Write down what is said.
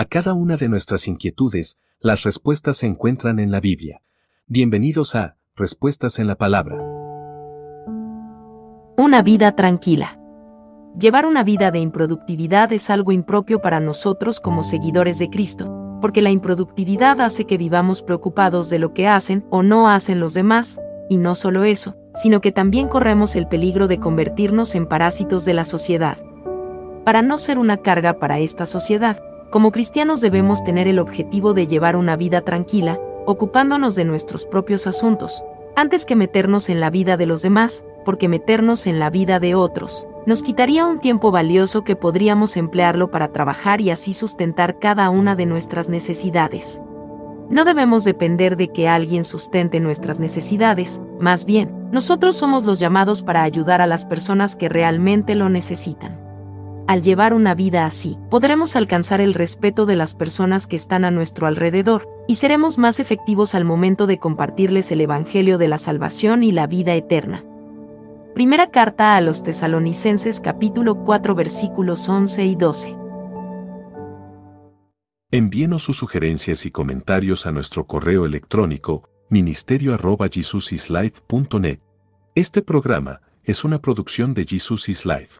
A cada una de nuestras inquietudes, las respuestas se encuentran en la Biblia. Bienvenidos a Respuestas en la Palabra. Una vida tranquila. Llevar una vida de improductividad es algo impropio para nosotros como seguidores de Cristo, porque la improductividad hace que vivamos preocupados de lo que hacen o no hacen los demás, y no solo eso, sino que también corremos el peligro de convertirnos en parásitos de la sociedad. Para no ser una carga para esta sociedad, como cristianos debemos tener el objetivo de llevar una vida tranquila, ocupándonos de nuestros propios asuntos, antes que meternos en la vida de los demás, porque meternos en la vida de otros nos quitaría un tiempo valioso que podríamos emplearlo para trabajar y así sustentar cada una de nuestras necesidades. No debemos depender de que alguien sustente nuestras necesidades, más bien, nosotros somos los llamados para ayudar a las personas que realmente lo necesitan. Al llevar una vida así, podremos alcanzar el respeto de las personas que están a nuestro alrededor, y seremos más efectivos al momento de compartirles el Evangelio de la salvación y la vida eterna. Primera carta a los tesalonicenses capítulo 4 versículos 11 y 12. Envíenos sus sugerencias y comentarios a nuestro correo electrónico ministerio.jesusislife.net. Este programa es una producción de Jesus is Life.